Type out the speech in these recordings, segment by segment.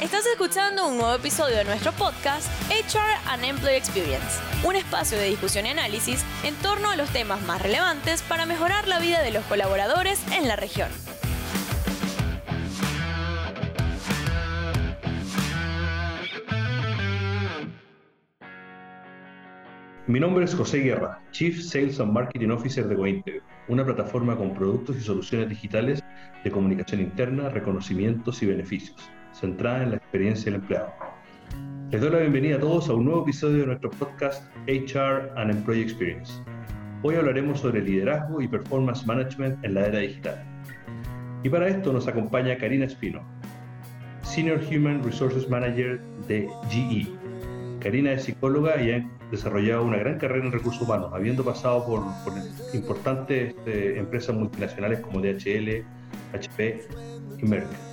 Estás escuchando un nuevo episodio de nuestro podcast HR and Employee Experience, un espacio de discusión y análisis en torno a los temas más relevantes para mejorar la vida de los colaboradores en la región. Mi nombre es José Guerra, Chief Sales and Marketing Officer de GoIntegro, una plataforma con productos y soluciones digitales de comunicación interna, reconocimientos y beneficios centrada en la experiencia del empleado. Les doy la bienvenida a todos a un nuevo episodio de nuestro podcast HR and Employee Experience. Hoy hablaremos sobre liderazgo y performance management en la era digital. Y para esto nos acompaña Karina Espino, Senior Human Resources Manager de GE. Karina es psicóloga y ha desarrollado una gran carrera en recursos humanos, habiendo pasado por, importantes eh, empresas multinacionales como DHL, HP y Merck.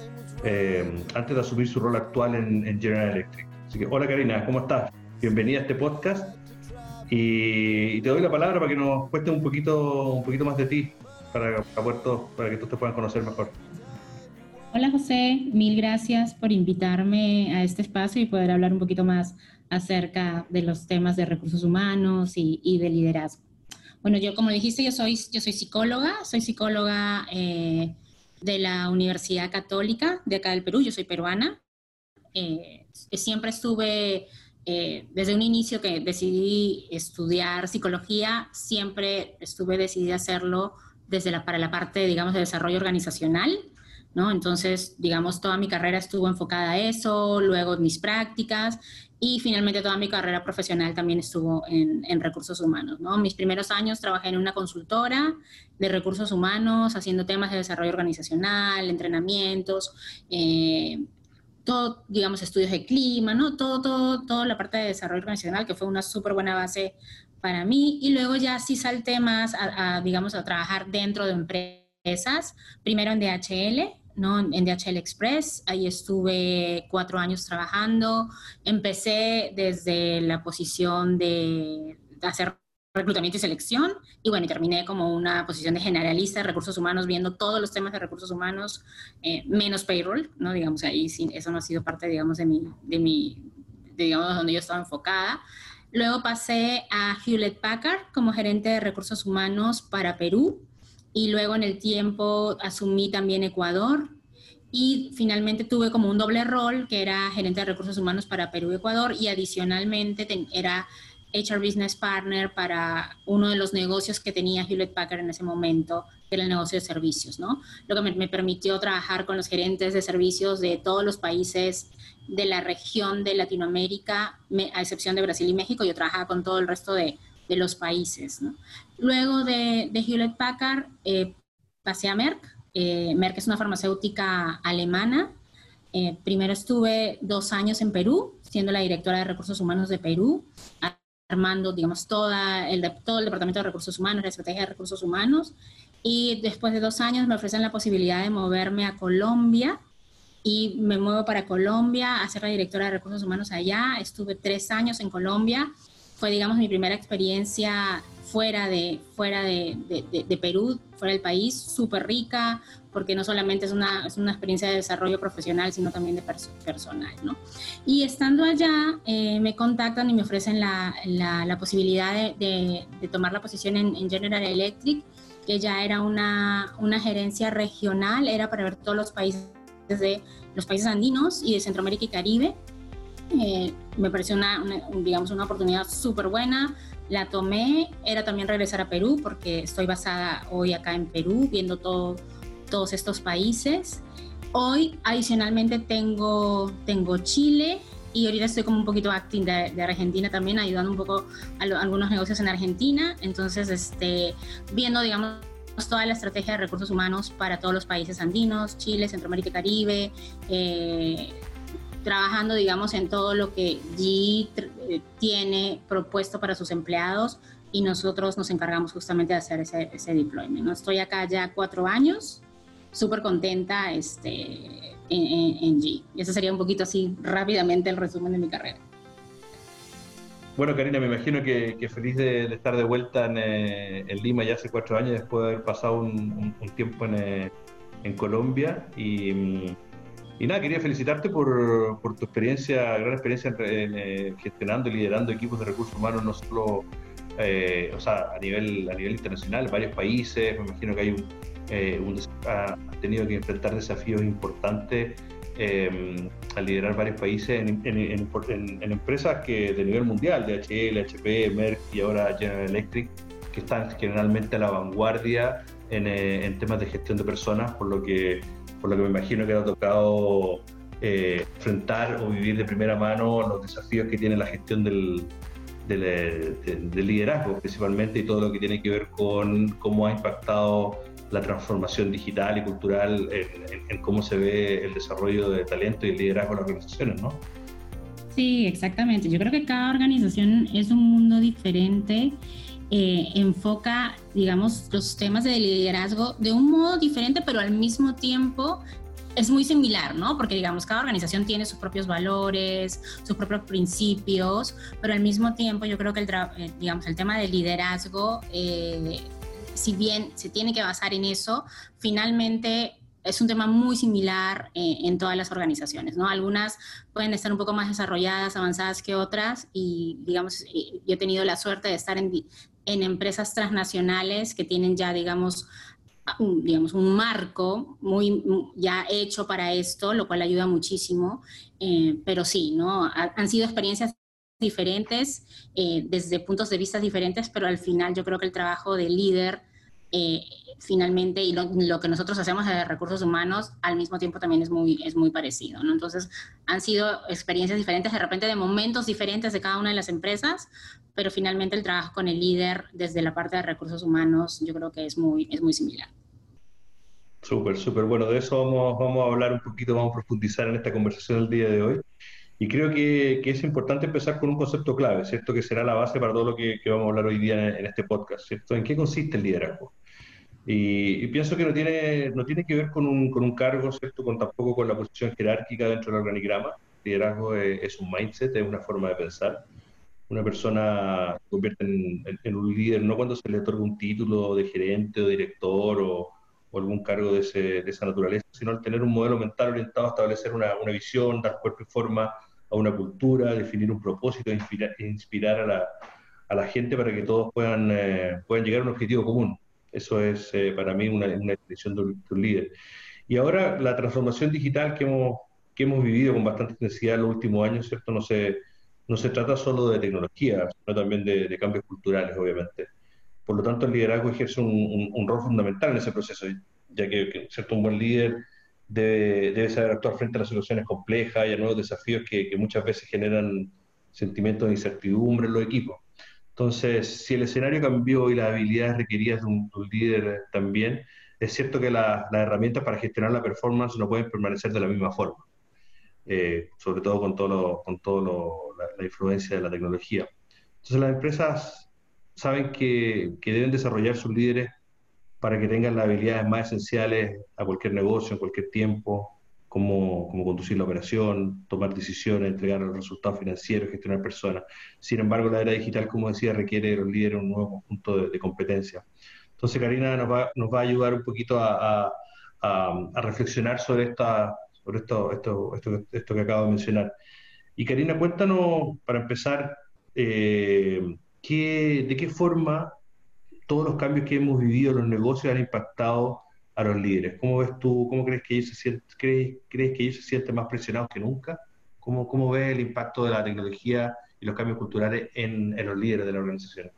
Eh, antes de asumir su rol actual en, General Electric. Así que, hola Karina, ¿cómo estás? Bienvenida a este podcast y, te doy la palabra para que nos cuentes un poquito, un poquito más de ti, para, para, para que todos te puedan conocer mejor. Hola José, mil gracias por invitarme a este espacio y poder hablar un poquito más acerca de los temas de recursos humanos y, de liderazgo. Bueno, yo como dijiste, yo soy, yo soy psicóloga, soy psicóloga eh, de la Universidad Católica de acá del Perú, yo soy peruana. Eh, siempre estuve, eh, desde un inicio que decidí estudiar psicología, siempre estuve decidida a hacerlo desde la, para la parte, digamos, de desarrollo organizacional. ¿No? Entonces, digamos, toda mi carrera estuvo enfocada a eso, luego mis prácticas y finalmente toda mi carrera profesional también estuvo en, recursos humanos. ¿no? Mis primeros años trabajé en una consultora de recursos humanos, haciendo temas de desarrollo organizacional, entrenamientos, eh, todo, digamos, estudios de clima, ¿no? Todo, todo, toda la parte de desarrollo organizacional, que fue una súper buena base para mí. Y luego ya sí salté más a, digamos, a trabajar dentro de empresas, primero en DHL, ¿no? en DHL Express. Ahí estuve cuatro años trabajando. Empecé desde la posición de hacer reclutamiento y selección y bueno, y terminé como una posición de generalista de recursos humanos, viendo todos los temas de recursos humanos, eh, menos payroll, ¿no? Digamos, ahí sí, eso no ha sido parte, digamos, de mi, de mi, digamos, donde yo estaba enfocada. Luego pasé a Hewlett Packard como gerente de recursos humanos para Perú y luego en el tiempo asumí también Ecuador y finalmente tuve como un doble rol que era gerente de recursos humanos para Perú y Ecuador y adicionalmente era HR Business Partner para uno de los negocios que tenía Hewlett Packard en ese momento, que era el negocio de servicios, ¿no? Lo que me, permitió trabajar con los gerentes de servicios de todos los países de la región de Latinoamérica, a excepción de Brasil y México, yo trabajaba con todo el resto de, de los países. Luego de, de, Hewlett Packard eh, pasé a Merck. Eh, Merck es una farmacéutica alemana. Eh, primero estuve dos años en Perú, siendo la directora de recursos humanos de Perú, armando, digamos, toda el, todo el departamento de recursos humanos, la estrategia de recursos humanos. Y después de dos años me ofrecen la posibilidad de moverme a Colombia y me muevo para Colombia a ser la directora de recursos humanos allá. Estuve tres años en Colombia fue, digamos, mi primera experiencia fuera de, fuera de, de, Perú, fuera del país, súper rica, porque no solamente es una, es una experiencia de desarrollo profesional, sino también de personal, ¿no? Y estando allá, eh, me contactan y me ofrecen la, la, posibilidad de, tomar la posición en, en, General Electric, que ya era una, una gerencia regional, era para ver todos los países de los países andinos y de Centroamérica y Caribe, eh, me pareció una, digamos, una oportunidad súper buena. La tomé, era también regresar a Perú porque estoy basada hoy acá en Perú, viendo todo, todos estos países. Hoy adicionalmente tengo, tengo Chile y ahorita estoy como un poquito acting de, Argentina también, ayudando un poco a, algunos negocios en Argentina. Entonces, este, viendo, digamos, toda la estrategia de recursos humanos para todos los países andinos, Chile, Centroamérica y Caribe, eh, trabajando, digamos, en todo lo que GE eh, tiene propuesto para sus empleados y nosotros nos encargamos justamente de hacer ese, ese deployment. ¿no? Estoy acá ya cuatro años, súper contenta este, en, en, G. Y ese sería un poquito así rápidamente el resumen de mi carrera. Bueno, Karina, me imagino que, feliz de, estar de vuelta eh, en, Lima ya hace cuatro años, después de haber pasado un, tiempo en, eh, en Colombia. Y, mm, y nada, quería felicitarte por, tu experiencia, gran experiencia en, gestionando y liderando equipos de recursos humanos, no solo eh, o sea, a nivel, a nivel internacional, varios países, me imagino que hay un, eh, ha tenido que enfrentar desafíos importantes eh, al liderar varios países en, en, empresas que de nivel mundial, DHL, HP, Merck y ahora General Electric, que están generalmente a la vanguardia en, temas de gestión de personas, por lo que, por lo que me imagino que ha tocado enfrentar o vivir de primera mano los desafíos que tiene la gestión del, del, liderazgo principalmente y todo lo que tiene que ver con cómo ha impactado la transformación digital y cultural en, cómo se ve el desarrollo de talento y el liderazgo de las organizaciones, ¿no? Sí, exactamente. Yo creo que cada organización es un mundo diferente. Eh, enfoca, digamos, los temas de liderazgo de un modo diferente, pero al mismo tiempo es muy similar, ¿no? Porque digamos, cada organización tiene sus propios valores, sus propios principios, pero al mismo tiempo yo creo que el, eh, digamos, el tema del liderazgo, eh, si bien se tiene que basar en eso, finalmente es un tema muy similar en todas las organizaciones, ¿no? Algunas pueden estar un poco más desarrolladas, avanzadas que otras y, digamos, yo he tenido la suerte de estar en, en empresas transnacionales que tienen ya, digamos, un, digamos, un marco muy ya hecho para esto, lo cual ayuda muchísimo. Eh, pero sí, ¿no? han sido experiencias diferentes eh, desde puntos de vista diferentes, pero al final yo creo que el trabajo de líder eh, finalmente y lo, que nosotros hacemos de recursos humanos al mismo tiempo también es muy, es muy parecido, ¿no? Entonces han sido experiencias diferentes, de repente de momentos diferentes de cada una de las empresas, pero finalmente el trabajo con el líder desde la parte de recursos humanos yo creo que es muy, es muy similar. Súper, súper. Bueno, de eso vamos, vamos a hablar un poquito, vamos a profundizar en esta conversación del día de hoy. Y creo que, que, es importante empezar con un concepto clave, ¿cierto? Que será la base para todo lo que, vamos a hablar hoy día en, este podcast, ¿cierto? ¿En qué consiste el liderazgo? Y, pienso que no tiene, no tiene que ver con un, con un cargo, ¿cierto? Con tampoco con la posición jerárquica dentro del organigrama. Liderazgo es, es un mindset, es una forma de pensar una persona se convierte en, un líder no cuando se le otorga un título de gerente o director o, algún cargo de, esa naturaleza, sino al tener un modelo mental orientado a establecer una, visión, dar cuerpo y forma a una cultura, definir un propósito, inspirar, inspirar a, la, a, la, gente para que todos puedan, eh, puedan llegar a un objetivo común. Eso es eh, para mí una, una definición de un, líder. Y ahora la transformación digital que hemos, que hemos vivido con bastante intensidad en los últimos años, ¿cierto? No se, no se trata solo de tecnología, sino también de, cambios culturales, obviamente. Por lo tanto, el liderazgo ejerce un, rol fundamental en ese proceso, ya que, ¿cierto? un buen líder debe, saber actuar frente a las soluciones complejas y a nuevos desafíos que, muchas veces generan sentimientos de incertidumbre en los equipos. Entonces, si el escenario cambió y las habilidades requeridas de un, líder también, es cierto que las herramientas para gestionar la performance no pueden permanecer de la misma forma. Eh, sobre todo con todo, con todo la, influencia de la tecnología. Entonces las empresas saben que, que, deben desarrollar sus líderes para que tengan las habilidades más esenciales a cualquier negocio, en cualquier tiempo, como, como conducir la operación, tomar decisiones, entregar los resultados financieros, gestionar personas. Sin embargo, la era digital, como decía, requiere de los líderes un nuevo conjunto de, de competencias. Entonces, Karina nos va, nos va a ayudar un poquito a, a, a reflexionar sobre esta, por esto, esto, esto, esto que acabo de mencionar. Y Karina, cuéntanos, para empezar, eh, ¿qué, ¿de qué forma todos los cambios que hemos vivido en los negocios han impactado a los líderes? ¿Cómo ves tú, cómo crees que ellos se sienten, crees, crees que ellos se sienten más presionados que nunca? ¿Cómo, ¿Cómo ves el impacto de la tecnología y los cambios culturales en, en los líderes de la organización?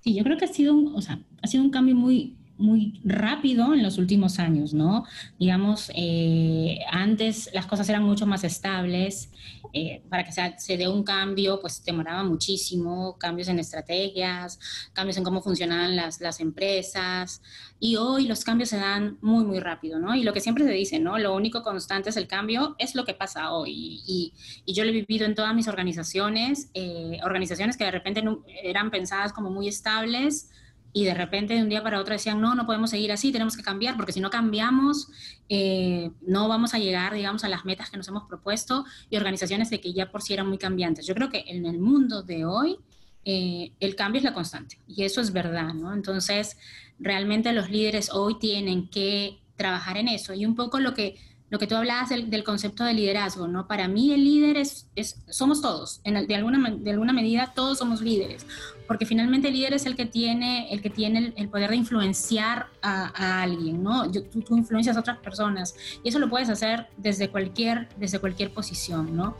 Sí, yo creo que ha sido, o sea, ha sido un cambio muy, muy rápido en los últimos años, ¿no? Digamos, eh, antes las cosas eran mucho más estables, eh, para que se, se dé un cambio, pues demoraba muchísimo, cambios en estrategias, cambios en cómo funcionaban las, las empresas, y hoy los cambios se dan muy, muy rápido, ¿no? Y lo que siempre se dice, ¿no? Lo único constante es el cambio, es lo que pasa hoy, y, yo lo he vivido en todas mis organizaciones, eh, organizaciones que de repente eran pensadas como muy estables, y de repente de un día para otro decían, no, no podemos seguir así, tenemos que cambiar, porque si no cambiamos, eh, no vamos a llegar, digamos, a las metas que nos hemos propuesto y organizaciones de que ya por sí eran muy cambiantes. Yo creo que en el mundo de hoy eh, el cambio es la constante y eso es verdad, ¿no? Entonces, realmente los líderes hoy tienen que trabajar en eso y un poco lo que lo que tú hablabas del, concepto de liderazgo, ¿no? Para mí el líder es, es somos todos, en, de, alguna, de alguna medida todos somos líderes, porque finalmente el líder es el que tiene el, que tiene el, poder de influenciar a, alguien, ¿no? tú, tú, influencias a otras personas y eso lo puedes hacer desde cualquier, desde cualquier posición, ¿no?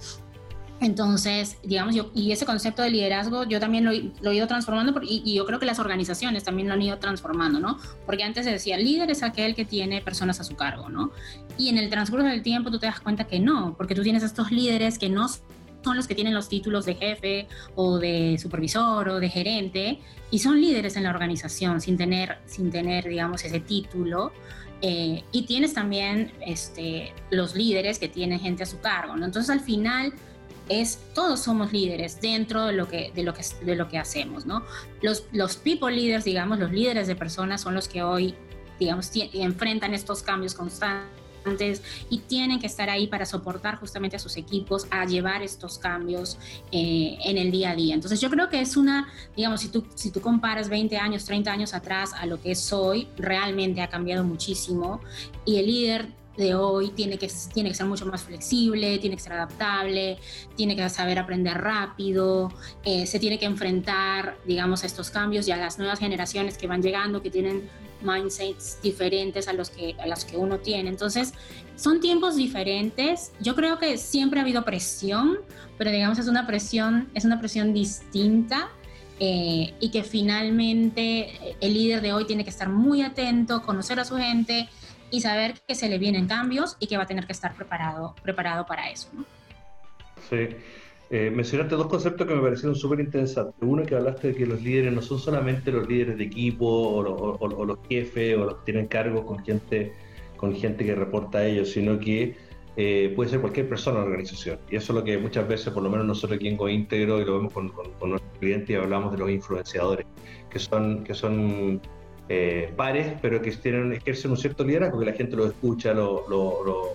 Entonces, digamos, yo, y ese concepto de liderazgo yo también lo, he ido transformando y, yo creo que las organizaciones también lo han ido transformando, ¿no? Porque antes se decía, líder es aquel que tiene personas a su cargo, ¿no? Y en el transcurso del tiempo tú te das cuenta que no, porque tú tienes estos líderes que no son los que tienen los títulos de jefe o de supervisor o de gerente y son líderes en la organización sin tener, sin tener digamos, ese título. Eh, y tienes también este, los líderes que tienen gente a su cargo, ¿no? Entonces al final es todos somos líderes dentro de lo que, de lo que, de lo que hacemos, ¿no? Los, los people leaders, digamos, los líderes de personas son los que hoy, digamos, enfrentan estos cambios constantes y tienen que estar ahí para soportar justamente a sus equipos a llevar estos cambios eh, en el día a día. Entonces yo creo que es una, digamos, si tú, si tú comparas 20 años, 30 años atrás a lo que es hoy, realmente ha cambiado muchísimo y el líder de hoy tiene que, tiene que ser mucho más flexible, tiene que ser adaptable, tiene que saber aprender rápido, eh, se tiene que enfrentar, digamos, a estos cambios y a las nuevas generaciones que van llegando, que tienen mindsets diferentes a los que, a los que uno tiene. Entonces, son tiempos diferentes. Yo creo que siempre ha habido presión, pero digamos es una presión, es una presión distinta. Eh, y que finalmente el líder de hoy tiene que estar muy atento, conocer a su gente, y saber que se le vienen cambios y que va a tener que estar preparado, preparado para eso. ¿no? Sí. Eh, mencionaste dos conceptos que me parecieron súper interesantes. Uno que hablaste de que los líderes no son solamente los líderes de equipo o, los jefes o los que tienen cargos con gente, con gente que reporta a ellos, sino que eh, puede ser cualquier persona en la organización. Y eso es lo que muchas veces, por lo menos nosotros aquí en GoIntegro, y lo vemos con, con nuestros clientes, y hablamos de los influenciadores, que son, que son eh, pares, pero que tienen, ejercen un cierto liderazgo, que la gente lo escucha, lo, lo,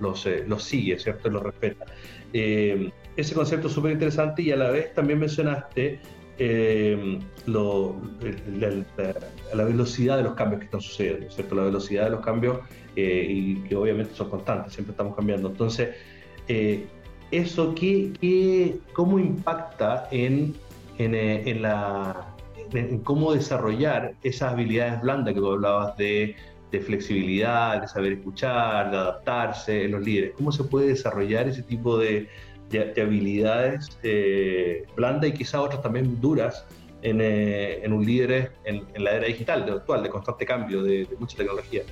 los, eh, sigue, ¿cierto? Lo respeta. Eh, ese concepto es súper interesante y a la vez también mencionaste la, velocidad de los cambios que están sucediendo, ¿cierto? La velocidad de los cambios y que obviamente son constantes, siempre estamos cambiando. Entonces, ¿eso qué, qué, cómo impacta en, en, en la en cómo desarrollar esas habilidades blandas que tú hablabas de, flexibilidad, de saber escuchar, de adaptarse en los líderes. ¿Cómo se puede desarrollar ese tipo de, habilidades eh, blandas y quizás otras también duras en, eh, un líder en, la era digital, de actual, de constante cambio, de, mucha tecnología?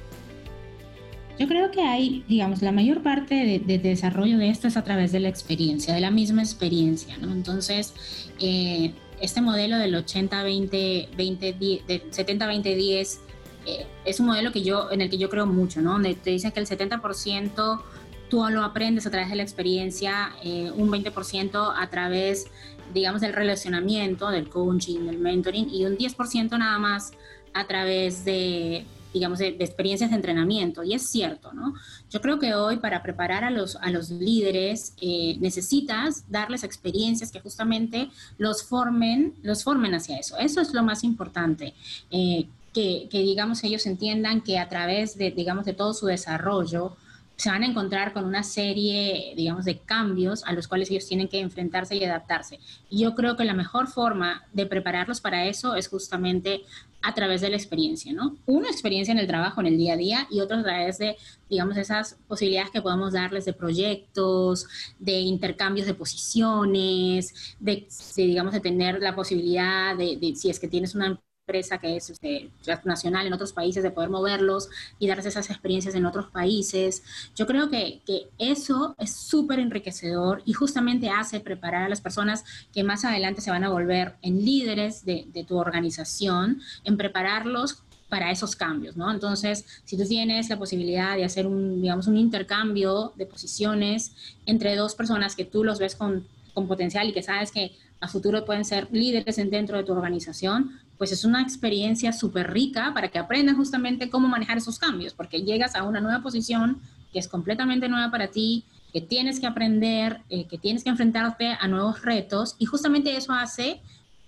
Yo creo que hay, digamos, la mayor parte de, desarrollo de esto es a través de la experiencia, de la misma experiencia, ¿no? Entonces, eh, este modelo del 80-20, 70-20-10 eh, es un modelo que yo, en el que yo creo mucho, ¿no? Donde te dicen que el 70% tú lo aprendes a través de la experiencia, eh, un 20% a través, digamos, del relacionamiento, del coaching, del mentoring, y un 10% nada más a través de digamos, de, experiencias de entrenamiento. Y es cierto, ¿no? Yo creo que hoy para preparar a los, a los líderes eh, necesitas darles experiencias que justamente los formen, los formen hacia eso. Eso es lo más importante. Eh, que, que, digamos, ellos entiendan que a través de, digamos, de todo su desarrollo, se van a encontrar con una serie, digamos, de cambios a los cuales ellos tienen que enfrentarse y adaptarse. Y yo creo que la mejor forma de prepararlos para eso es justamente a través de la experiencia, ¿no? Una experiencia en el trabajo, en el día a día, y otra a través de, digamos, esas posibilidades que podemos darles de proyectos, de intercambios de posiciones, de, digamos, de tener la posibilidad de, de, si es que tienes una empresa que es este, nacional en otros países, de poder moverlos y darles esas experiencias en otros países. Yo creo que, que eso es súper enriquecedor y justamente hace preparar a las personas que más adelante se van a volver en líderes de, de tu organización, en prepararlos para esos cambios, ¿no? Entonces, si tú tienes la posibilidad de hacer un, digamos, un intercambio de posiciones entre dos personas que tú los ves con, con potencial y que sabes que a futuro pueden ser líderes dentro de tu organización, pues es una experiencia súper rica para que aprendan justamente cómo manejar esos cambios, porque llegas a una nueva posición que es completamente nueva para ti, que tienes que aprender, eh, que tienes que enfrentarte a nuevos retos y justamente eso hace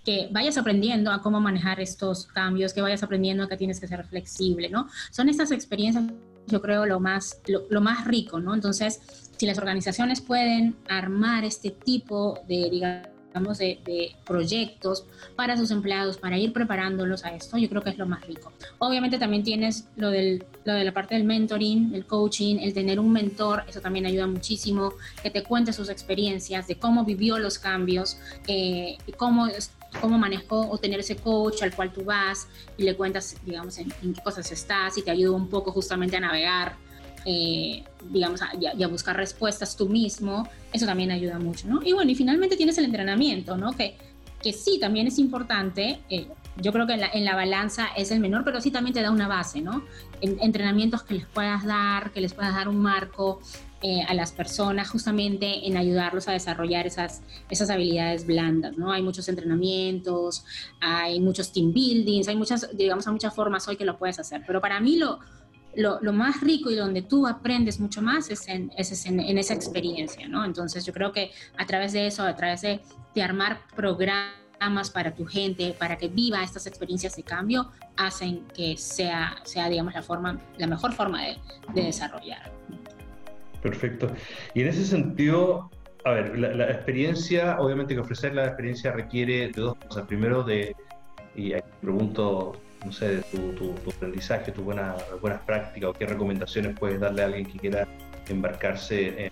que vayas aprendiendo a cómo manejar estos cambios, que vayas aprendiendo a que tienes que ser flexible, ¿no? Son estas experiencias yo creo, lo más, lo, más rico, ¿no? Entonces, si las organizaciones pueden armar este tipo de, digamos, de, de, proyectos para sus empleados, para ir preparándolos a esto, yo creo que es lo más rico. Obviamente también tienes lo, del, lo de la parte del mentoring, el coaching, el tener un mentor, eso también ayuda muchísimo, que te cuente sus experiencias, de cómo vivió los cambios, eh, cómo cómo manejó o tener ese coach al cual tú vas y le cuentas, digamos, en, qué cosas estás y te ayuda un poco justamente a navegar, eh, digamos, y a, buscar respuestas tú mismo, eso también ayuda mucho, ¿no? Y bueno, y finalmente tienes el entrenamiento, ¿no? Que, que sí, también es importante. Eh, yo creo que en la, en la, balanza es el menor, pero sí también te da una base, ¿no? En, entrenamientos que les puedas dar, que les puedas dar un marco, eh, a las personas justamente en ayudarlos a desarrollar esas, esas habilidades blandas, ¿no? Hay muchos entrenamientos, hay muchos team buildings, hay muchas, digamos, hay muchas formas hoy que lo puedes hacer, pero para mí lo, lo, más rico y donde tú aprendes mucho más es en, es en, en, esa experiencia, ¿no? Entonces yo creo que a través de eso, a través de, de armar programas para tu gente, para que viva estas experiencias de cambio, hacen que sea, sea digamos, la, mejor forma de, de desarrollar. Perfecto. Y en ese sentido, a ver, la, experiencia, obviamente que ofrecer la experiencia requiere de dos cosas. Primero, de, y pregunto, no sé, de tu, aprendizaje, tus buenas, buenas prácticas o qué recomendaciones puedes darle a alguien que quiera embarcarse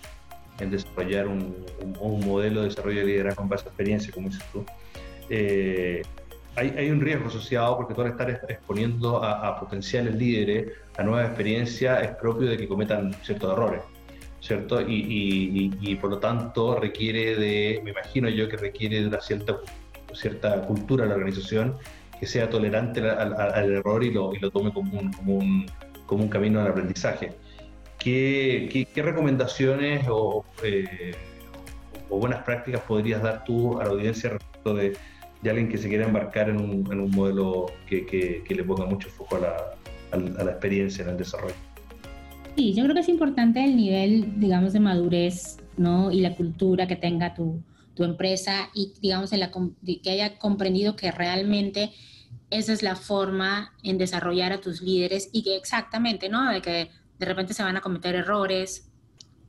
en, desarrollar un, modelo de desarrollo de liderazgo con base a experiencia, como dices tú. Eh, hay, un riesgo asociado porque tú al estar exponiendo a, a potenciales líderes a nuevas experiencias es propio de que cometan ciertos errores. ¿cierto? Y, por lo tanto requiere de, me imagino yo que requiere de una cierta, cierta cultura de la organización que sea tolerante al, error y lo, y lo tome como un, como, un, como un camino al aprendizaje. ¿Qué, qué, recomendaciones o, eh, o, buenas prácticas podrías dar tú a la audiencia respecto de, de alguien que se quiera embarcar en un, en un modelo que, que, que, le ponga mucho foco a la, a la experiencia en el desarrollo? Sí, yo creo que es importante el nivel, digamos, de madurez, ¿no? Y la cultura que tenga tu, tu empresa y, digamos, en la, que haya comprendido que realmente esa es la forma en desarrollar a tus líderes y que exactamente, ¿no? De que de repente se van a cometer errores,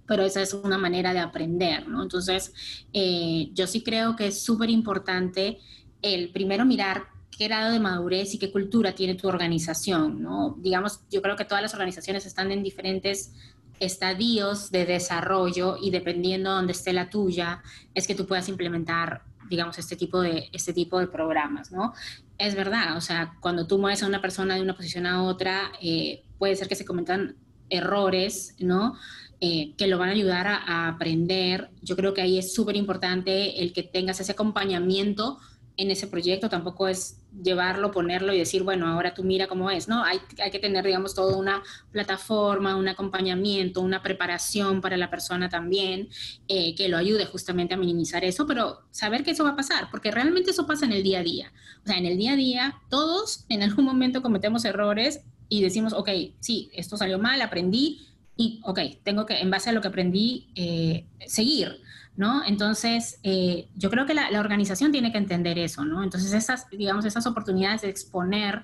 pero esa es una manera de aprender, ¿no? Entonces, eh, yo sí creo que es súper importante el primero mirar qué grado de madurez y qué cultura tiene tu organización, ¿no? Digamos, yo creo que todas las organizaciones están en diferentes estadios de desarrollo y dependiendo de dónde esté la tuya, es que tú puedas implementar, digamos, este tipo de, este tipo de programas, ¿no? Es verdad, o sea, cuando tú mueves a una persona de una posición a otra, eh, puede ser que se cometan errores, ¿no? Eh, que lo van a ayudar a, a aprender. Yo creo que ahí es súper importante el que tengas ese acompañamiento en ese proyecto, tampoco es llevarlo, ponerlo y decir, bueno, ahora tú mira cómo es, ¿no? Hay, hay que tener, digamos, toda una plataforma, un acompañamiento, una preparación para la persona también, eh, que lo ayude justamente a minimizar eso, pero saber que eso va a pasar, porque realmente eso pasa en el día a día. O sea, en el día a día, todos en algún momento cometemos errores y decimos, ok, sí, esto salió mal, aprendí, y, ok, tengo que, en base a lo que aprendí, eh, seguir. ¿No? Entonces, eh, yo creo que la, organización tiene que entender eso, ¿no? Entonces, esas, digamos, esas oportunidades de exponer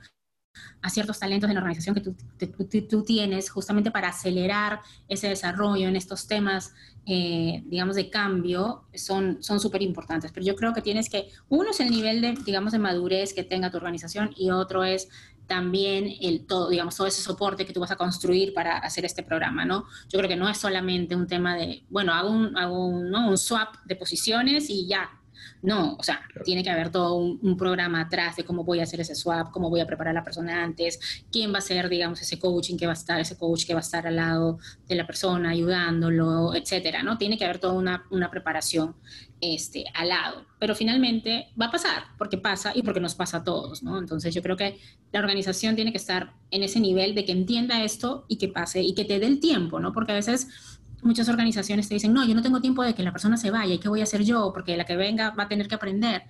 a ciertos talentos en la organización que tú, tienes justamente para acelerar ese desarrollo en estos temas, eh, digamos, de cambio, son súper importantes. Pero yo creo que tienes que, uno es el nivel de, digamos, de madurez que tenga tu organización y otro es también el todo, digamos, todo ese soporte que tú vas a construir para hacer este programa, ¿no? Yo creo que no es solamente un tema de, bueno, hago un swap de posiciones y ya, no, o sea, tiene que haber todo un, programa atrás de cómo voy a hacer ese swap, cómo voy a preparar a la persona antes, quién va a ser, digamos, ese coaching que va a estar, ese coach que va a estar al lado de la persona, ayudándolo, etcétera, ¿no? Tiene que haber toda una, una preparación este, al lado. Pero finalmente va a pasar, porque pasa y porque nos pasa a todos, ¿no? Entonces yo creo que la organización tiene que estar en ese nivel de que entienda esto y que pase y que te dé el tiempo, ¿no? Porque a veces muchas organizaciones te dicen, no, yo no tengo tiempo de que la persona se vaya, ¿y qué voy a hacer yo? Porque la que venga va a tener que aprender.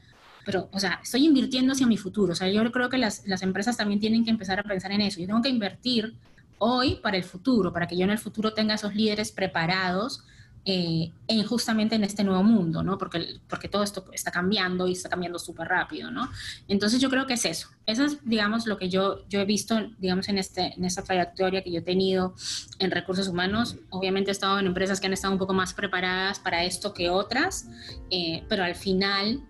Pero, o sea, estoy invirtiendo hacia mi futuro. O sea, yo creo que las, las empresas también tienen que empezar a pensar en eso. Yo tengo que invertir hoy para el futuro, para que yo en el futuro tenga esos líderes preparados eh, en justamente en este nuevo mundo, ¿no? Porque, porque todo esto está cambiando y está cambiando súper rápido, ¿no? Entonces yo creo que es eso. Eso es, digamos, lo que yo, yo he visto, digamos, en, este, en esta trayectoria que yo he tenido en recursos humanos. Obviamente he estado en empresas que han estado un poco más preparadas para esto que otras, eh, pero al final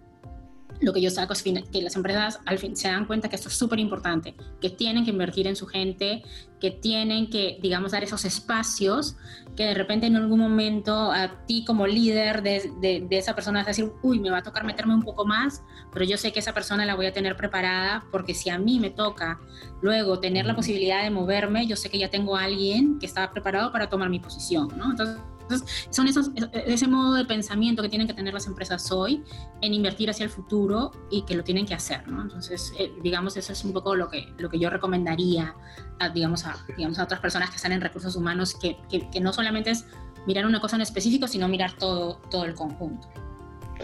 lo que yo saco es que las empresas al fin se dan cuenta que esto es súper importante, que tienen que invertir en su gente, que tienen que, digamos, dar esos espacios, que de repente en algún momento a ti como líder de, de, esa persona vas a decir, uy, me va a tocar meterme un poco más, pero yo sé que esa persona la voy a tener preparada porque si a mí me toca luego tener la posibilidad de moverme, yo sé que ya tengo a alguien que estaba preparado para tomar mi posición, ¿no? Entonces, entonces, son esos, e, e, ese modo de pensamiento que tienen que tener las empresas hoy en invertir hacia el futuro y que lo tienen que hacer, ¿no? Entonces, eh, digamos, eso es un poco lo que, lo que yo recomendaría a, digamos, a, digamos, a otras personas que están en recursos humanos, que, que, no solamente es mirar una cosa en específico, sino mirar todo, todo el conjunto.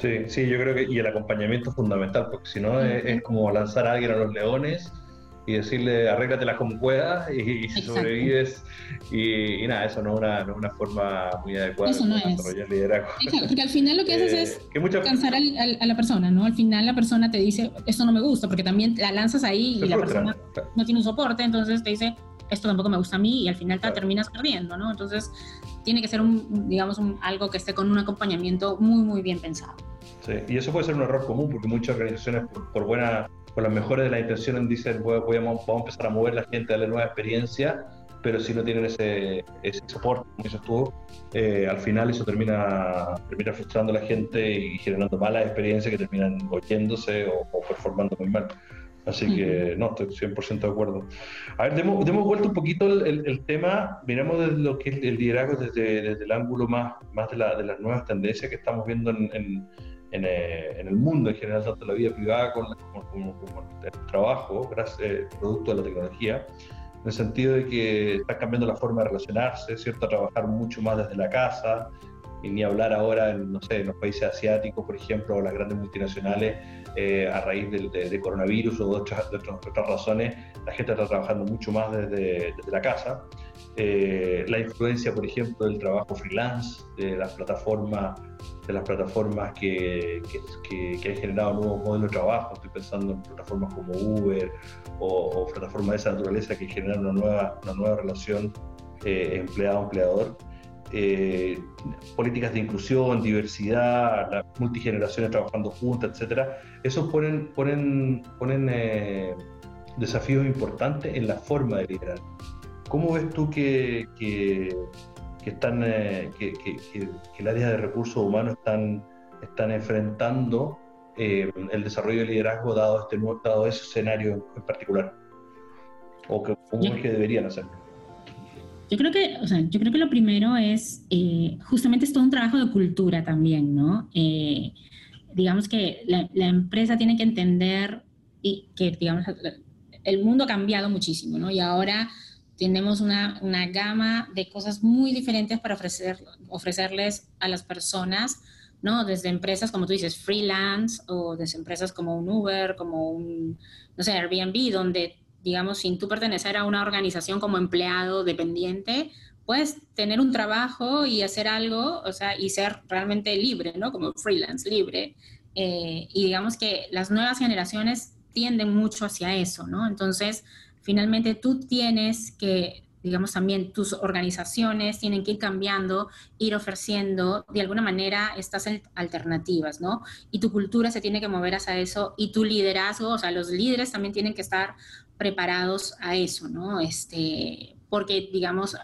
Sí, sí, yo creo que y el acompañamiento es fundamental, porque si no es, como lanzar a alguien a los leones y decirle arréglatelas como puedas y, si sobrevives y, nada, eso no es una, no una forma muy adecuada de desarrollar liderazgo. porque al final lo que haces es eh, cansar a la persona, ¿no? Al final la persona te dice, esto no me gusta, porque también la lanzas ahí y la persona no tiene un soporte, entonces te dice, esto tampoco me gusta a mí y al final te terminas perdiendo, ¿no? Entonces tiene que ser un, digamos, un, algo que esté con un acompañamiento muy, muy bien pensado. Sí, y eso puede ser un error común porque muchas organizaciones, por buena con las mejores de la intención dicen, voy, voy a, vamos a empezar a mover la gente, a darle nueva experiencia, pero si no tienen ese, ese soporte, como dices tú, eh, al final eso termina, termina frustrando a la gente y generando malas experiencias que terminan oyéndose o, performando muy mal. Así que no, estoy 100% de acuerdo. A ver, demos, demos vuelta un poquito el, el, tema, miramos desde lo que es el liderazgo desde, desde el ángulo más, más de, la, de, las nuevas tendencias que estamos viendo en eh, en, el mundo en general, tanto la vida privada como, como, el trabajo, gracias, eh, producto de la tecnología, en el sentido de que está cambiando la forma de relacionarse, ¿cierto? A trabajar mucho más desde la casa, y ni hablar ahora en, no sé, en los países asiáticos, por ejemplo, o las grandes multinacionales, eh, a raíz del de, coronavirus o de otras, de otras, razones, la gente está trabajando mucho más desde, desde la casa. la influencia, por ejemplo, del trabajo freelance, de las plataformas de las plataformas que, que, que, han generado nuevos modelos de trabajo. Estoy pensando en plataformas como Uber o, plataformas de esa naturaleza que generan una nueva, una nueva relación eh, empleado-empleador. Eh, políticas de inclusión, diversidad, las multigeneraciones trabajando juntas, etcétera, eso ponen, ponen, ponen eh, desafíos importantes en la forma de liderar. ¿Cómo ves tú que, que, que, están, eh, que, el área de recursos humanos están, están enfrentando el desarrollo de liderazgo dado, este, dado ese escenario en particular? ¿O que, cómo es que deberían hacerlo? Yo creo que, o sea, yo creo que lo primero es, eh, justamente es todo un trabajo de cultura también, ¿no? digamos que la, la, empresa tiene que entender y que, digamos, el mundo ha cambiado muchísimo, ¿no? Y ahora tenemos una, una, gama de cosas muy diferentes para ofrecer, ofrecerles a las personas, ¿no? Desde empresas, como tú dices, freelance, o desde empresas como un Uber, como un, no sé, Airbnb, donde, digamos, sin tú pertenecer a una organización como empleado dependiente, puedes tener un trabajo y hacer algo, o sea, y ser realmente libre, ¿no? Como freelance, libre. Eh, y digamos que las nuevas generaciones tienden mucho hacia eso, ¿no? Entonces, finalmente tú tienes que, digamos también tus organizaciones tienen que ir cambiando, ir ofreciendo de alguna manera estas alternativas, ¿no? Y tu cultura se tiene que mover hacia eso y tu liderazgo, o sea, los líderes también tienen que estar preparados a eso, ¿no? Este, porque, digamos,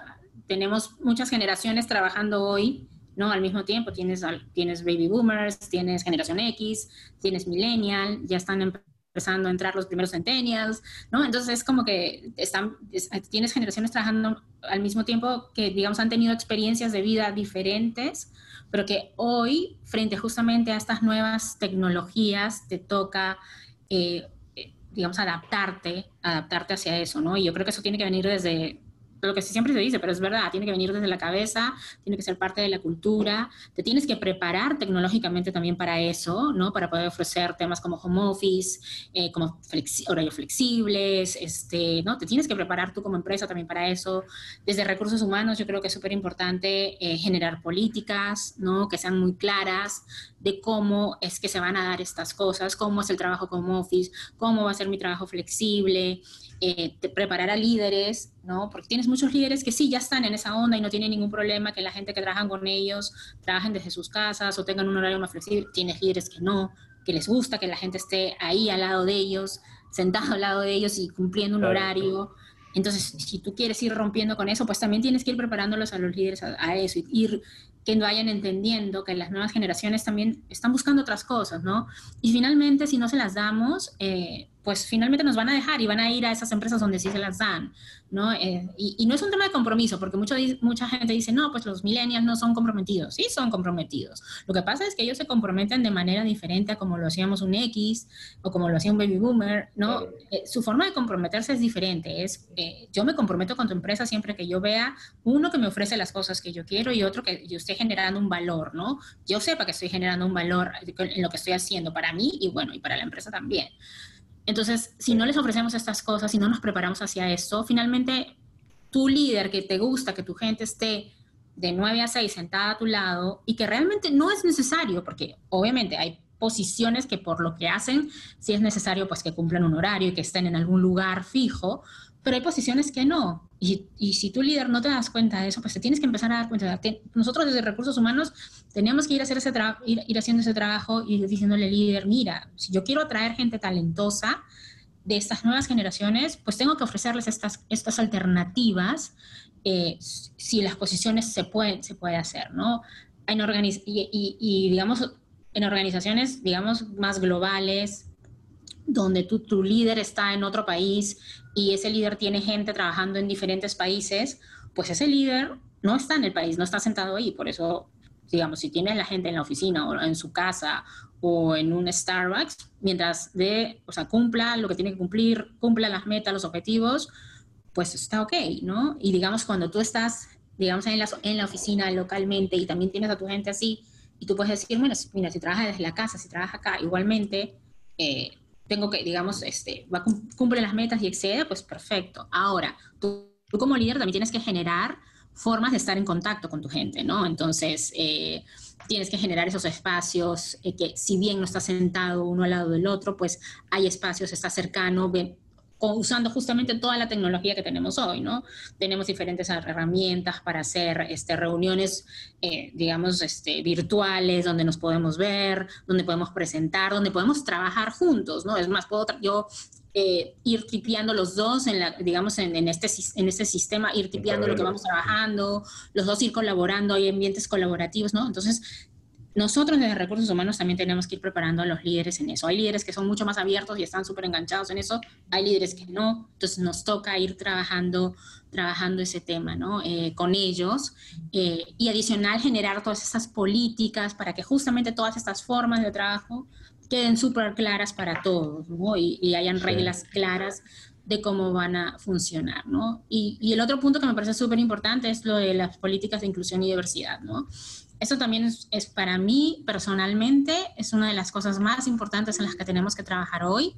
tenemos muchas generaciones trabajando hoy, ¿no? Al mismo tiempo tienes, tienes baby boomers, tienes generación X, tienes millennial, ya están en empezando a entrar los primeros centennials, ¿no? Entonces es como que están, tienes generaciones trabajando al mismo tiempo que, digamos, han tenido experiencias de vida diferentes, pero que hoy, frente justamente a estas nuevas tecnologías, te toca, eh, eh, digamos, adaptarte, adaptarte hacia eso, ¿no? Y yo creo que eso tiene que venir desde, lo que siempre se dice, pero es verdad, tiene que venir desde la cabeza, tiene que ser parte de la cultura, te tienes que preparar tecnológicamente también para eso, ¿no? Para poder ofrecer temas como home office, eh, como horarios flexibles, este, ¿no? Te tienes que preparar tú como empresa también para eso. Desde recursos humanos yo creo que es súper importante eh, generar políticas, ¿no? Que sean muy claras de cómo es que se van a dar estas cosas, cómo es el trabajo como office, cómo va a ser mi trabajo flexible, eh, preparar a líderes, ¿no? Porque tienes muchos líderes que sí, ya están en esa onda y no tienen ningún problema que la gente que trabajan con ellos trabajen desde sus casas o tengan un horario más flexible. Tienes líderes que no, que les gusta que la gente esté ahí al lado de ellos, sentado al lado de ellos y cumpliendo un horario. Entonces, si tú quieres ir rompiendo con eso, pues también tienes que ir preparándolos a los líderes a, a eso, ir que vayan entendiendo que las nuevas generaciones también están buscando otras cosas, ¿no? Y finalmente, si no se las damos, eh, pues finalmente nos van a dejar y van a ir a esas empresas donde sí se las dan, ¿no? Eh, y, no es un tema de compromiso, porque mucho, mucha gente dice, no, pues los millennials no son comprometidos. Sí son comprometidos. Lo que pasa es que ellos se comprometen de manera diferente a como lo hacíamos un X o como lo hacía un baby boomer, ¿no? Eh, su forma de comprometerse es diferente. Es, yo me comprometo con tu empresa siempre que yo vea uno que me ofrece las cosas que yo quiero y otro que yo esté generando un valor, ¿no? Yo sepa que estoy generando un valor en lo que estoy haciendo para mí y bueno, y para la empresa también. Entonces, si no les ofrecemos estas cosas, si no nos preparamos hacia esto, finalmente tu líder que te gusta que tu gente esté de 9 a 6 sentada a tu lado y que realmente no es necesario, porque obviamente hay posiciones que por lo que hacen, sí es necesario pues que cumplan un horario y que estén en algún lugar fijo, pero hay posiciones que no. Y, y, si tu líder no te das cuenta de eso, pues te tienes que empezar a dar cuenta. nosotros desde recursos humanos teníamos que ir, a hacer ese ir, ir haciendo ese trabajo y diciéndole al líder, mira, si yo quiero atraer gente talentosa de estas nuevas generaciones, pues tengo que ofrecerles estas, estas alternativas eh, si las posiciones se pueden se puede hacer, ¿no? En y, y, y, digamos, en organizaciones, digamos, más globales, donde tu, tu líder está en otro país y ese líder tiene gente trabajando en diferentes países, pues ese líder no está en el país, no está sentado ahí. Por eso, digamos, si tiene la gente en la oficina o en su casa o en un Starbucks, mientras de, o sea, cumpla lo que tiene que cumplir, cumpla las metas, los objetivos, pues está ok, ¿no? Y digamos, cuando tú estás, digamos, en la, en la oficina localmente y también tienes a tu gente así, y tú puedes decir, bueno, mira, si trabajas desde la casa, si trabajas acá, igualmente, eh, tengo que, digamos, este, cumple las metas y excede, pues perfecto. Ahora, tú, como líder también tienes que generar formas de estar en contacto con tu gente, ¿no? Entonces, eh, tienes que generar esos espacios eh, que si bien no estás sentado uno al lado del otro, pues hay espacios, está cercano, usando justamente toda la tecnología que tenemos hoy, ¿no? Tenemos diferentes herramientas para hacer este, reuniones, eh, digamos, este, virtuales, donde nos podemos ver, donde podemos presentar, donde podemos trabajar juntos, ¿no? Es más, puedo yo eh, ir tripeando los dos, en la, digamos, en, en, este, en este sistema, ir tripeando lo que vamos trabajando, los dos ir colaborando, hay ambientes colaborativos, ¿no? Entonces, nosotros desde recursos humanos también tenemos que ir preparando a los líderes en eso. Hay líderes que son mucho más abiertos y están súper enganchados en eso, hay líderes que no, entonces nos toca ir trabajando, trabajando ese tema ¿no? Eh, con ellos eh, y adicional generar todas esas políticas para que justamente todas estas formas de trabajo queden súper claras para todos ¿no? y, hayan reglas claras de cómo van a funcionar, ¿no? Y, y el otro punto que me parece súper importante es lo de las políticas de inclusión y diversidad, ¿no? Eso también es, para mí personalmente, es una de las cosas más importantes en las que tenemos que trabajar hoy,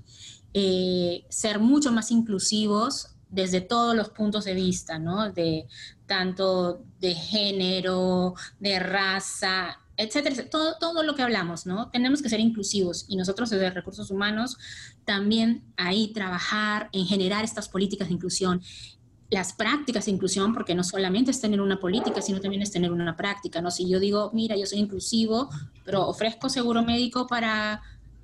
eh, ser mucho más inclusivos desde todos los puntos de vista, ¿no? De tanto de género, de raza, etcétera, todo, todo lo que hablamos, ¿no? Tenemos que ser inclusivos y nosotros desde recursos humanos también ahí trabajar en generar estas políticas de inclusión las prácticas de inclusión, porque no solamente es tener una política, sino también es tener una práctica, ¿no? Si yo digo, mira, yo soy inclusivo, pero ofrezco seguro médico para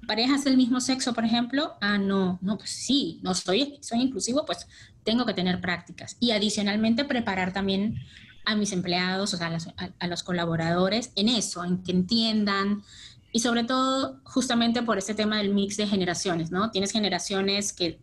parejas del mismo sexo, por ejemplo, ah, no, no, pues sí, no soy, soy inclusivo, pues tengo que tener prácticas. Y adicionalmente preparar también a mis empleados, o sea, a, a los colaboradores en eso, en que entiendan, y sobre todo justamente por este tema del mix de generaciones, ¿no? Tienes generaciones que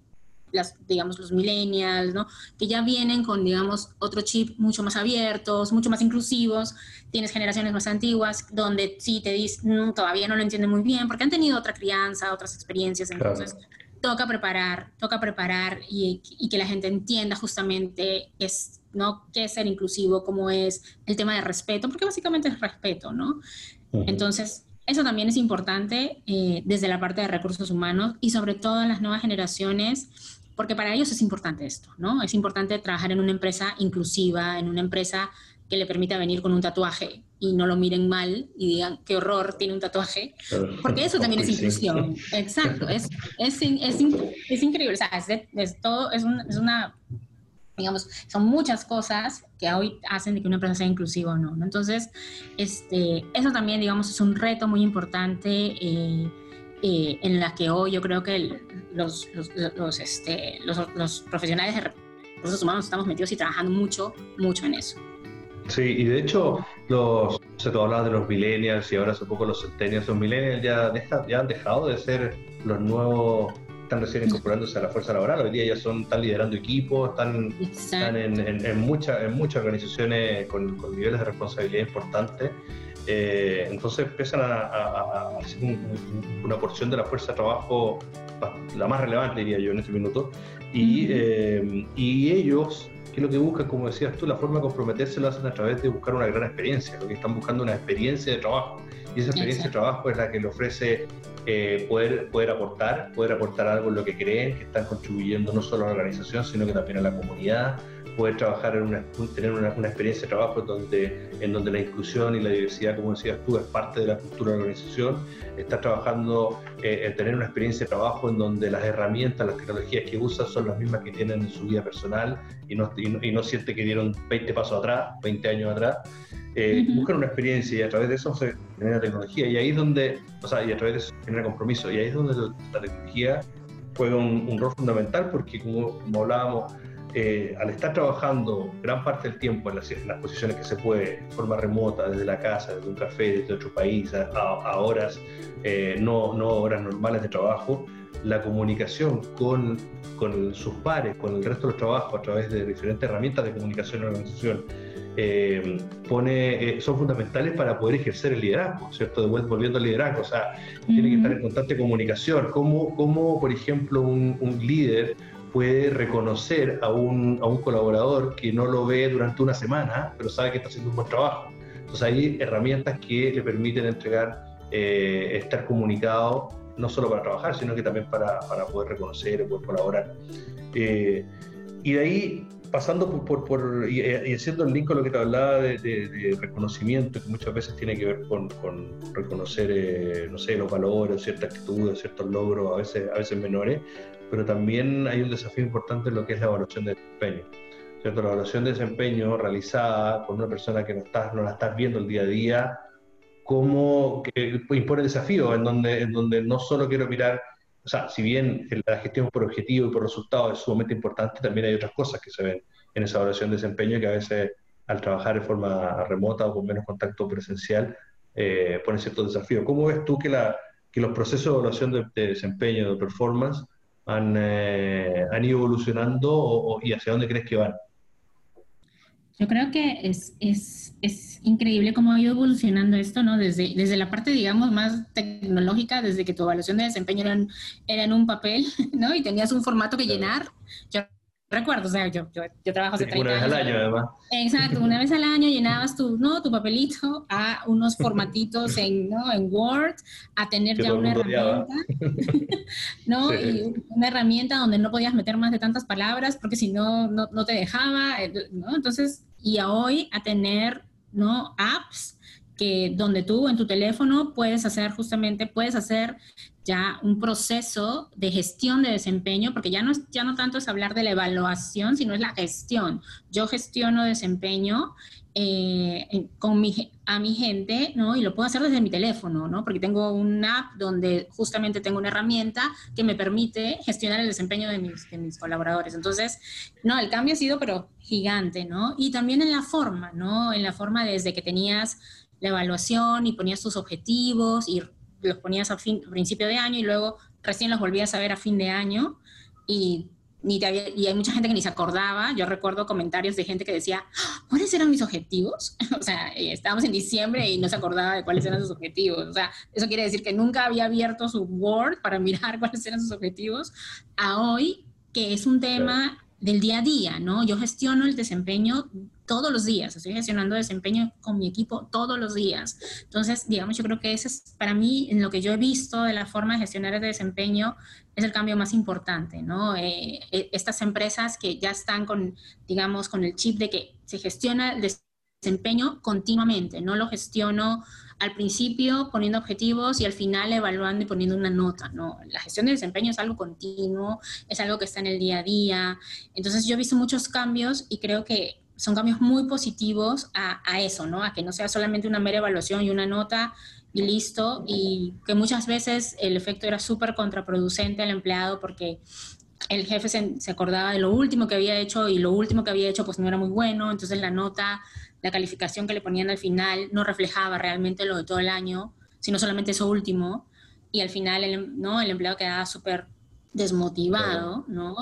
las, digamos, los millennials, ¿no? Que ya vienen con, digamos, otro chip mucho más abiertos, mucho más inclusivos. Tienes generaciones más antiguas donde sí te dicen, todavía no lo entienden muy bien porque han tenido otra crianza, otras experiencias. Entonces, toca preparar, toca preparar y, y, que la gente entienda justamente es, ¿no? qué es ser inclusivo, cómo es el tema de respeto, porque básicamente es respeto, ¿no? Entonces, eso también es importante eh, desde la parte de recursos humanos y sobre todo en las nuevas generaciones, porque para ellos es importante esto, ¿no? Es importante trabajar en una empresa inclusiva, en una empresa que le permita venir con un tatuaje y no lo miren mal y digan qué horror tiene un tatuaje, porque eso también es inclusión. Exacto, es, es, es, es increíble, o sea, es, todo, es, es una digamos, son muchas cosas que hoy hacen de que una empresa sea inclusiva o no, Entonces, este, eso también, digamos, es un reto muy importante eh, eh, en la que hoy yo creo que los, los, los, este, los, los profesionales de recursos humanos estamos metidos y trabajando mucho, mucho en eso. Sí, y de hecho, los, se te hablaba de los millennials y ahora hace poco los centennials. Los millennials ya, ya han dejado de ser los nuevos están recién incorporándose a la fuerza laboral, hoy día ya son, están liderando equipos, están, están en, en, en, muchas organizaciones con, niveles de responsabilidad importantes. Eh, entonces empiezan a, a, una porción de la fuerza de trabajo, la más relevante diría yo en este minuto, y, eh, y ellos que lo que buscan, como decías tú, la forma de comprometerse lo hacen a través de buscar una gran experiencia, lo que están buscando una experiencia de trabajo. Y esa experiencia de trabajo es la que le ofrece eh, poder, poder aportar, poder aportar algo en lo que creen, que están contribuyendo no solo a la organización, sino que también a la comunidad, poder trabajar en una, tener una, experiencia de trabajo donde, en donde la inclusión y la diversidad, como decías tú, es parte de la cultura de la organización, está trabajando eh, en tener una experiencia de trabajo en donde las herramientas, las tecnologías que usan son las mismas que tienen en su vida personal y no, y no, y no siente que dieron 20 pasos atrás, 20 años atrás, eh, buscan una experiencia y a través de eso se genera tecnología. Y ahí es donde, o sea, y a través de eso se genera compromiso. Y ahí es donde la tecnología juega un, rol fundamental porque, como, hablábamos, eh, al estar trabajando gran parte del tiempo en las, posiciones que se puede, de forma remota, desde la casa, desde un café, desde otro país, a, horas, eh, no, no horas normales de trabajo, la comunicación con, con sus pares, con el resto de los trabajos a través de diferentes herramientas de comunicación la organización, eh, pone, eh, son fundamentales para poder ejercer el liderazgo, ¿cierto? De vuelta, volviendo al liderazgo, o sea, tiene que estar en constante comunicación. ¿Cómo, cómo por ejemplo, un, líder puede reconocer a un, a un, colaborador que no lo ve durante una semana, pero sabe que está haciendo un buen trabajo? Entonces hay herramientas que le permiten entregar, eh, estar comunicado, no solo para trabajar, sino que también para, para poder reconocer, poder colaborar. y de ahí pasando por, por, y, haciendo el link con lo que te hablaba de, reconocimiento, que muchas veces tiene que ver con, reconocer, eh, no sé, los valores, ciertas actitudes, ciertos logros, a veces, a veces menores, pero también hay un desafío importante en lo que es la evaluación de desempeño. ¿cierto? La evaluación de desempeño realizada por una persona que no, no la estás viendo el día a día, como que impone desafío, en donde, en donde no solo quiero mirar o sea, si bien la gestión por objetivo y por resultado es sumamente importante, también hay otras cosas que se ven en esa evaluación de desempeño que a veces al trabajar de forma remota o con menos contacto presencial eh, pone ciertos desafíos. ¿Cómo ves tú que, la, que los procesos de evaluación de, desempeño, de performance, han, eh, han ido evolucionando y hacia dónde crees que van? Yo creo que es, es, es, increíble cómo ha ido evolucionando esto, ¿no? Desde, desde la parte, digamos, más tecnológica, desde que tu evaluación de desempeño era en, era en un papel, ¿no? Y tenías un formato que llenar. Yo recuerdo, o sea, yo, yo, yo trabajo hace 30 Una vez al año, además. Exacto, una vez al año llenabas tu, ¿no? tu papelito a unos formatitos en, ¿no? en Word, a tener ya una herramienta, ¿no? Y una herramienta donde no podías meter más de tantas palabras porque si no, no, no te dejaba, ¿no? Entonces, y a hoy a tener, ¿no? Apps que donde tú en tu teléfono puedes hacer justamente, puedes hacer ya un proceso de gestión de desempeño, porque ya no, ya no tanto es hablar de la evaluación, sino es la gestión. Yo gestiono desempeño eh, con mi, a mi gente, ¿no? Y lo puedo hacer desde mi teléfono, ¿no? Porque tengo una app donde justamente tengo una herramienta que me permite gestionar el desempeño de mis, de mis colaboradores. Entonces, no, el cambio ha sido, pero gigante, ¿no? Y también en la forma, ¿no? En la forma desde que tenías la evaluación y ponías tus objetivos y los ponías a, fin, principio de año y luego recién los volvías a ver a fin de año y ni te y hay mucha gente que ni se acordaba. Yo recuerdo comentarios de gente que decía, ah, ¿cuáles eran mis objetivos? o sea, eh, estábamos en diciembre y no se acordaba de cuáles eran sus objetivos. O sea, eso quiere decir que nunca había abierto su Word para mirar cuáles eran sus objetivos. A hoy, que es un tema del día a día, ¿no? Yo gestiono el desempeño todos los días, estoy gestionando desempeño con mi equipo todos los días. Entonces, digamos, yo creo que ese es para mí, en lo que yo he visto de la forma de gestionar el desempeño, es el cambio más importante, ¿no? Eh, eh, estas empresas que ya están con, digamos, con el chip de que se gestiona el desempeño continuamente, no lo gestiono al principio poniendo objetivos y al final evaluando y poniendo una nota, ¿no? La gestión de desempeño es algo continuo, es algo que está en el día a día. Entonces yo he visto muchos cambios y creo que son cambios muy positivos a, a eso, ¿no? A que no sea solamente una mera evaluación y una nota y listo, y que muchas veces el efecto era súper contraproducente al empleado porque el jefe se, se, acordaba de lo último que había hecho y lo último que había hecho pues no era muy bueno, entonces la nota la calificación que le ponían al final no reflejaba realmente lo de todo el año, sino solamente eso último, y al final el, ¿no? el empleado quedaba súper desmotivado, ¿no?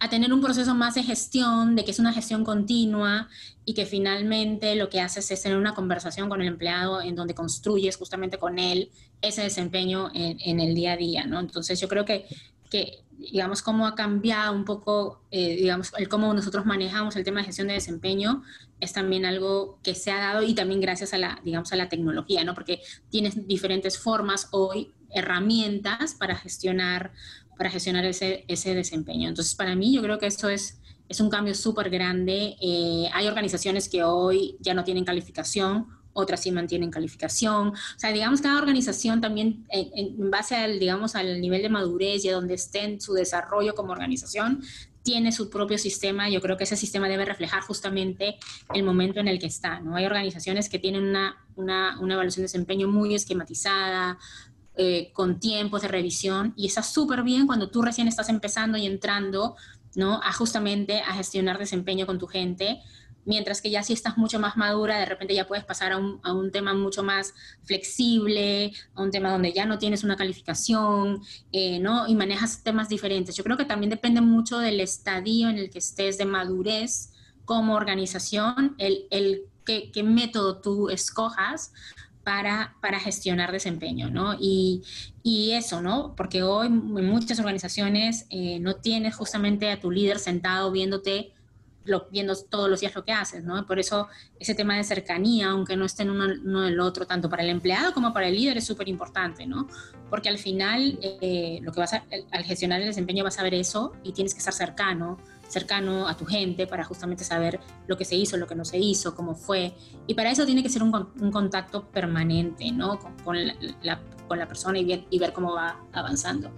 A tener un proceso más de gestión, de que es una gestión continua y que finalmente lo que haces es tener una conversación con el empleado en donde construyes justamente con él ese desempeño en, en el día a día, ¿no? Entonces yo creo que, que digamos, cómo ha cambiado un poco, eh, digamos, el cómo nosotros manejamos el tema de gestión de desempeño es también algo que se ha dado y también gracias a la, digamos, a la tecnología, ¿no? Porque tienes diferentes formas hoy, herramientas para gestionar, para gestionar ese, ese desempeño. Entonces, para mí, yo creo que esto es, es un cambio súper grande. Eh, hay organizaciones que hoy ya no tienen calificación otras sí mantienen calificación. O sea, digamos, cada organización también, en, base al, digamos, al nivel de madurez y a donde esté en su desarrollo como organización, tiene su propio sistema. Yo creo que ese sistema debe reflejar justamente el momento en el que está. ¿no? Hay organizaciones que tienen una, una, una evaluación de desempeño muy esquematizada, eh, con tiempos de revisión, y está súper bien cuando tú recién estás empezando y entrando ¿no? a justamente a gestionar desempeño con tu gente mientras que ya si estás mucho más madura, de repente ya puedes pasar a un, a un, tema mucho más flexible, a un tema donde ya no tienes una calificación, eh, ¿no? Y manejas temas diferentes. Yo creo que también depende mucho del estadio en el que estés de madurez como organización, el, el qué, qué método tú escojas para, para, gestionar desempeño, ¿no? Y, y, eso, ¿no? Porque hoy en muchas organizaciones eh, no tienes justamente a tu líder sentado viéndote lo, viendo todos los días lo que haces. Por eso ese tema de cercanía, aunque no estén uno, uno del otro, tanto para el empleado como para el líder, es súper importante. Porque al final, eh, lo que vas a, al gestionar el desempeño vas a ver eso y tienes que estar cercano, cercano a tu gente para justamente saber lo que se hizo, lo que no se hizo, cómo fue. Y para eso tiene que ser un, contacto permanente, ¿no? Con, la, persona y ver cómo va avanzando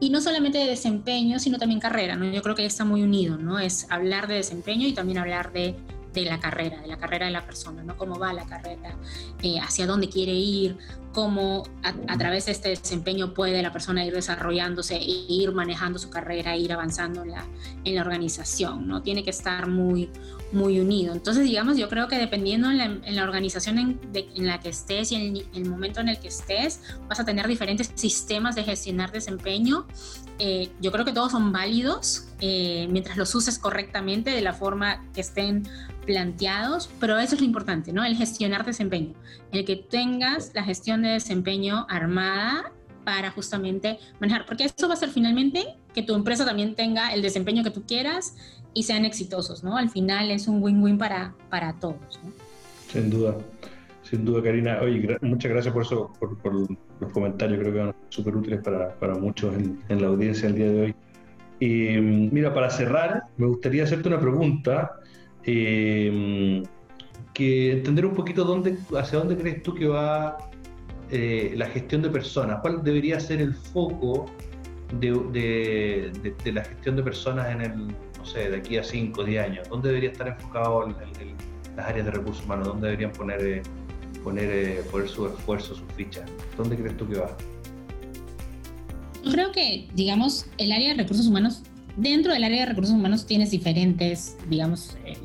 y no solamente de desempeño, sino también carrera, ¿no? Yo creo que está muy unido, ¿no? Es hablar de desempeño y también hablar de, de la carrera, de la carrera de la persona, ¿no? Cómo va la carrera, eh, hacia dónde quiere ir, cómo a, través de este desempeño puede la persona ir desarrollándose e ir manejando su carrera, ir avanzando en la, en la organización, ¿no? Tiene que estar muy, muy unido. Entonces, digamos, yo creo que dependiendo en la, en la organización en, en, la que estés y en el momento en el que estés, vas a tener diferentes sistemas de gestionar desempeño. Eh, yo creo que todos son válidos eh, mientras los uses correctamente de la forma que estén planteados, pero eso es lo importante, ¿no? El gestionar desempeño, el que tengas la gestión de desempeño armada para justamente manejar, porque eso va a ser finalmente que tu empresa también tenga el desempeño que tú quieras y sean exitosos, ¿no? Al final es un win-win para, para todos. Sin duda, sin duda, Karina. Oye, muchas gracias por eso, por, los comentarios, creo que van súper útiles para, para muchos en, la audiencia el día de hoy. Y mira, para cerrar, me gustaría hacerte una pregunta eh, que entender un poquito dónde, hacia dónde crees tú que va eh, la gestión de personas, cuál debería ser el foco de, de, la gestión de personas en el, de aquí a 5 o 10 años, dónde debería estar enfocado el, las áreas de recursos humanos, dónde deberían poner, eh, poner, eh, poner su esfuerzo, sus fichas, dónde crees tú que va. Yo creo que, digamos, el área de recursos humanos, dentro del área de recursos humanos tienes diferentes, digamos, eh,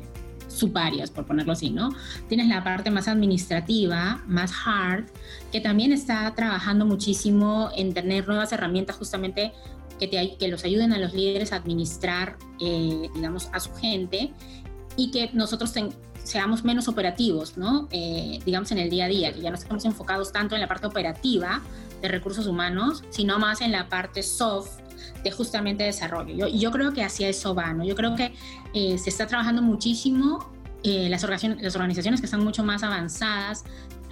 subáreas, por ponerlo así, ¿no? Tienes la parte más administrativa, más hard, que también está trabajando muchísimo en tener nuevas herramientas justamente que, te, que los ayuden a los líderes a administrar, eh, digamos, a su gente y que nosotros seamos menos operativos, ¿no? Eh, digamos, en el día a día, que ya no estamos enfocados tanto en la parte operativa de recursos humanos, sino más en la parte soft de justamente desarrollo. Yo, yo creo que hacia eso va, ¿no? Yo creo que eh, se está trabajando muchísimo, eh, las, organizaciones, las organizaciones que están mucho más avanzadas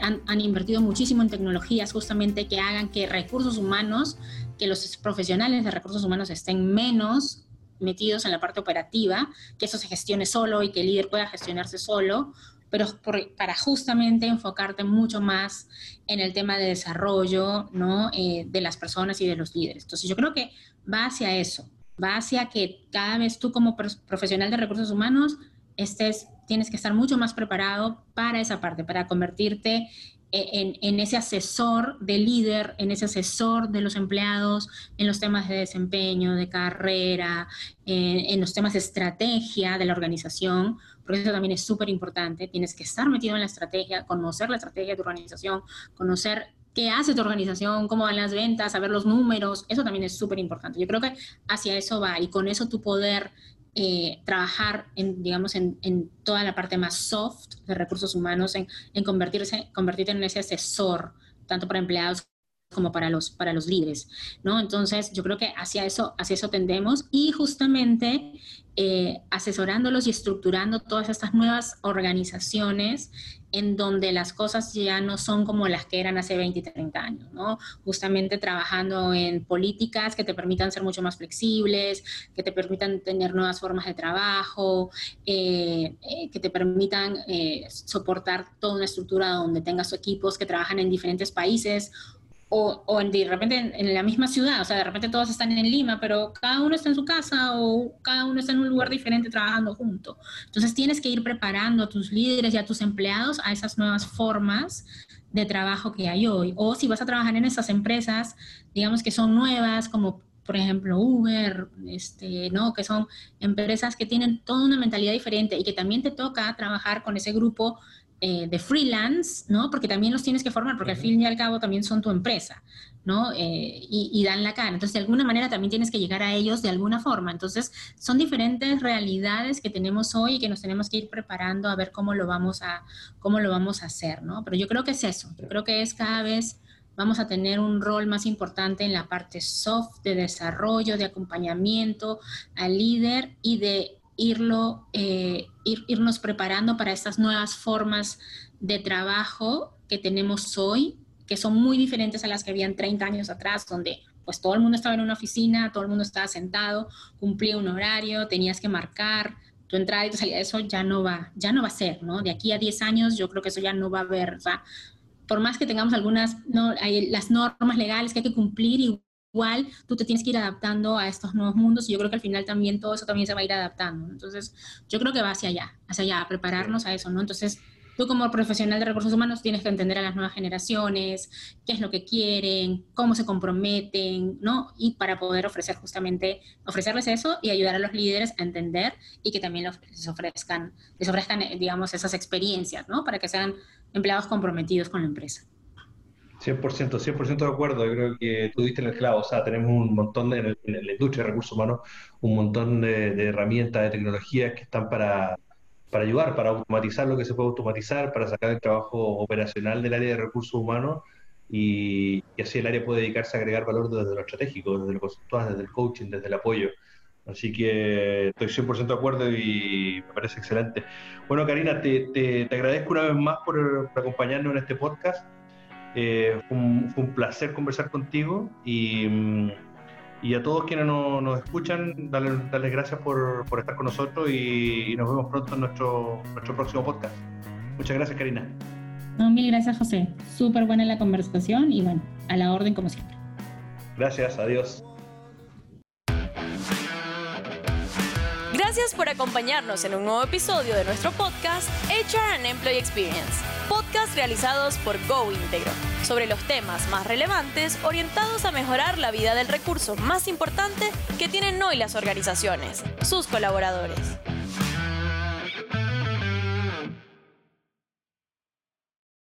han, han, invertido muchísimo en tecnologías justamente que hagan que recursos humanos, que los profesionales de recursos humanos estén menos metidos en la parte operativa, que eso se gestione solo y que el líder pueda gestionarse solo, pero para justamente enfocarte mucho más en el tema de desarrollo ¿no? Eh, de las personas y de los líderes. Entonces yo creo que va hacia eso, va hacia que cada vez tú como profesional de recursos humanos estés, tienes que estar mucho más preparado para esa parte, para convertirte en, ese asesor de líder, en ese asesor de los empleados, en los temas de desempeño, de carrera, en los temas de estrategia de la organización, porque eso también es súper importante. Tienes que estar metido en la estrategia, conocer la estrategia de tu organización, conocer qué hace tu organización, cómo van las ventas, saber los números, eso también es súper importante. Yo creo que hacia eso va y con eso tu poder eh, trabajar en, digamos, en, toda la parte más soft de recursos humanos, en, en convertirse, convertirte en ese asesor, tanto para empleados como para los, para los líderes, ¿no? Entonces, yo creo que hacia eso, hacia eso tendemos y justamente eh, asesorándolos y estructurando todas estas nuevas organizaciones en donde las cosas ya no son como las que eran hace 20 y 30 años, ¿no? Justamente trabajando en políticas que te permitan ser mucho más flexibles, que te permitan tener nuevas formas de trabajo, eh, eh, que te permitan soportar toda una estructura donde tengas equipos que trabajan en diferentes países o, o de repente en, la misma ciudad, o sea, de repente todos están en Lima, pero cada uno está en su casa o cada uno está en un lugar diferente trabajando junto. Entonces tienes que ir preparando a tus líderes y a tus empleados a esas nuevas formas de trabajo que hay hoy. O si vas a trabajar en esas empresas, digamos que son nuevas, como por ejemplo Uber, este, ¿no? que son empresas que tienen toda una mentalidad diferente y que también te toca trabajar con ese grupo eh, de freelance, ¿no? Porque también los tienes que formar, porque al fin y al cabo también son tu empresa, ¿no? Eh, y, dan la cara. Entonces, de alguna manera también tienes que llegar a ellos de alguna forma. Entonces, son diferentes realidades que tenemos hoy y que nos tenemos que ir preparando a ver cómo lo vamos a, cómo lo vamos a hacer, ¿no? Pero yo creo que es eso. Yo creo que es cada vez vamos a tener un rol más importante en la parte soft de desarrollo, de acompañamiento al líder y de irlo, eh, irnos preparando para estas nuevas formas de trabajo que tenemos hoy, que son muy diferentes a las que habían 30 años atrás, donde pues todo el mundo estaba en una oficina, todo el mundo estaba sentado, cumplía un horario, tenías que marcar tu entrada y tu salida, eso ya no va, ya no va a ser, ¿no? De aquí a 10 años yo creo que eso ya no va a haber, o sea, por más que tengamos algunas, no, hay las normas legales que hay que cumplir igual tú te tienes que ir adaptando a estos nuevos mundos y yo creo que al final también todo eso también se va a ir adaptando. Entonces, yo creo que va hacia allá, hacia allá, a prepararnos a eso, ¿no? Entonces, tú como profesional de recursos humanos tienes que entender a las nuevas generaciones, qué es lo que quieren, cómo se comprometen, ¿no? Y para poder ofrecer justamente, ofrecerles eso y ayudar a los líderes a entender y que también les ofrezcan, les ofrezcan, digamos, esas experiencias, ¿no? Para que sean empleados comprometidos con la empresa. 100%, 100% de acuerdo. Yo creo que tú diste en el clavo. O sea, tenemos un montón de, en, la industria de recursos humanos, un montón de, herramientas, de tecnologías que están para, para ayudar, para automatizar lo que se puede automatizar, para sacar el trabajo operacional del área de recursos humanos y, así el área puede dedicarse a agregar valor desde lo estratégico, desde lo conceptual, desde el coaching, desde el apoyo. Así que estoy 100% de acuerdo y me parece excelente. Bueno, Karina, te, te, te agradezco una vez más por acompañarnos en este podcast. Eh, fue, un, placer conversar contigo y, mm, y a todos quienes nos escuchan, darles, gracias por, por, estar con nosotros y, nos vemos pronto en nuestro, nuestro próximo podcast. Muchas gracias, Karina. No, mil gracias, José. Súper buena la conversación y bueno, a la orden como siempre. Gracias, adiós. Gracias por acompañarnos en un nuevo episodio de nuestro podcast HR and Employee Experience, podcast realizados por Go Integro, sobre los temas más relevantes orientados a mejorar la vida del recurso más importante que tienen hoy las organizaciones, sus colaboradores.